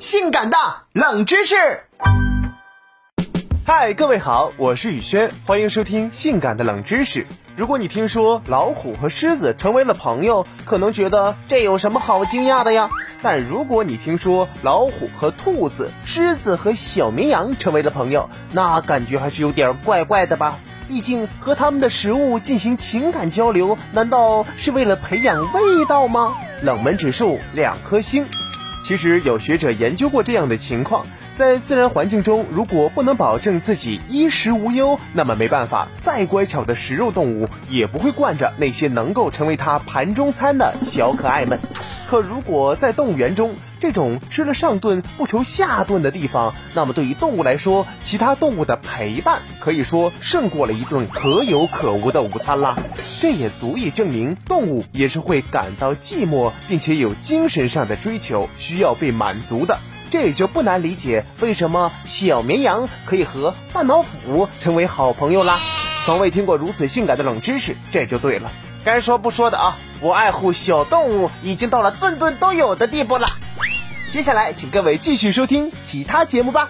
性感的冷知识。嗨，各位好，我是宇轩，欢迎收听《性感的冷知识》。如果你听说老虎和狮子成为了朋友，可能觉得这有什么好惊讶的呀？但如果你听说老虎和兔子、狮子和小绵羊成为了朋友，那感觉还是有点怪怪的吧？毕竟和他们的食物进行情感交流，难道是为了培养味道吗？冷门指数两颗星。其实有学者研究过这样的情况。在自然环境中，如果不能保证自己衣食无忧，那么没办法，再乖巧的食肉动物也不会惯着那些能够成为它盘中餐的小可爱们。可如果在动物园中，这种吃了上顿不愁下顿的地方，那么对于动物来说，其他动物的陪伴可以说胜过了一顿可有可无的午餐啦。这也足以证明，动物也是会感到寂寞，并且有精神上的追求需要被满足的。这也就不难理解为什么小绵羊可以和大老虎成为好朋友啦。从未听过如此性感的冷知识，这就对了。该说不说的啊，我爱护小动物已经到了顿顿都有的地步了。接下来，请各位继续收听其他节目吧。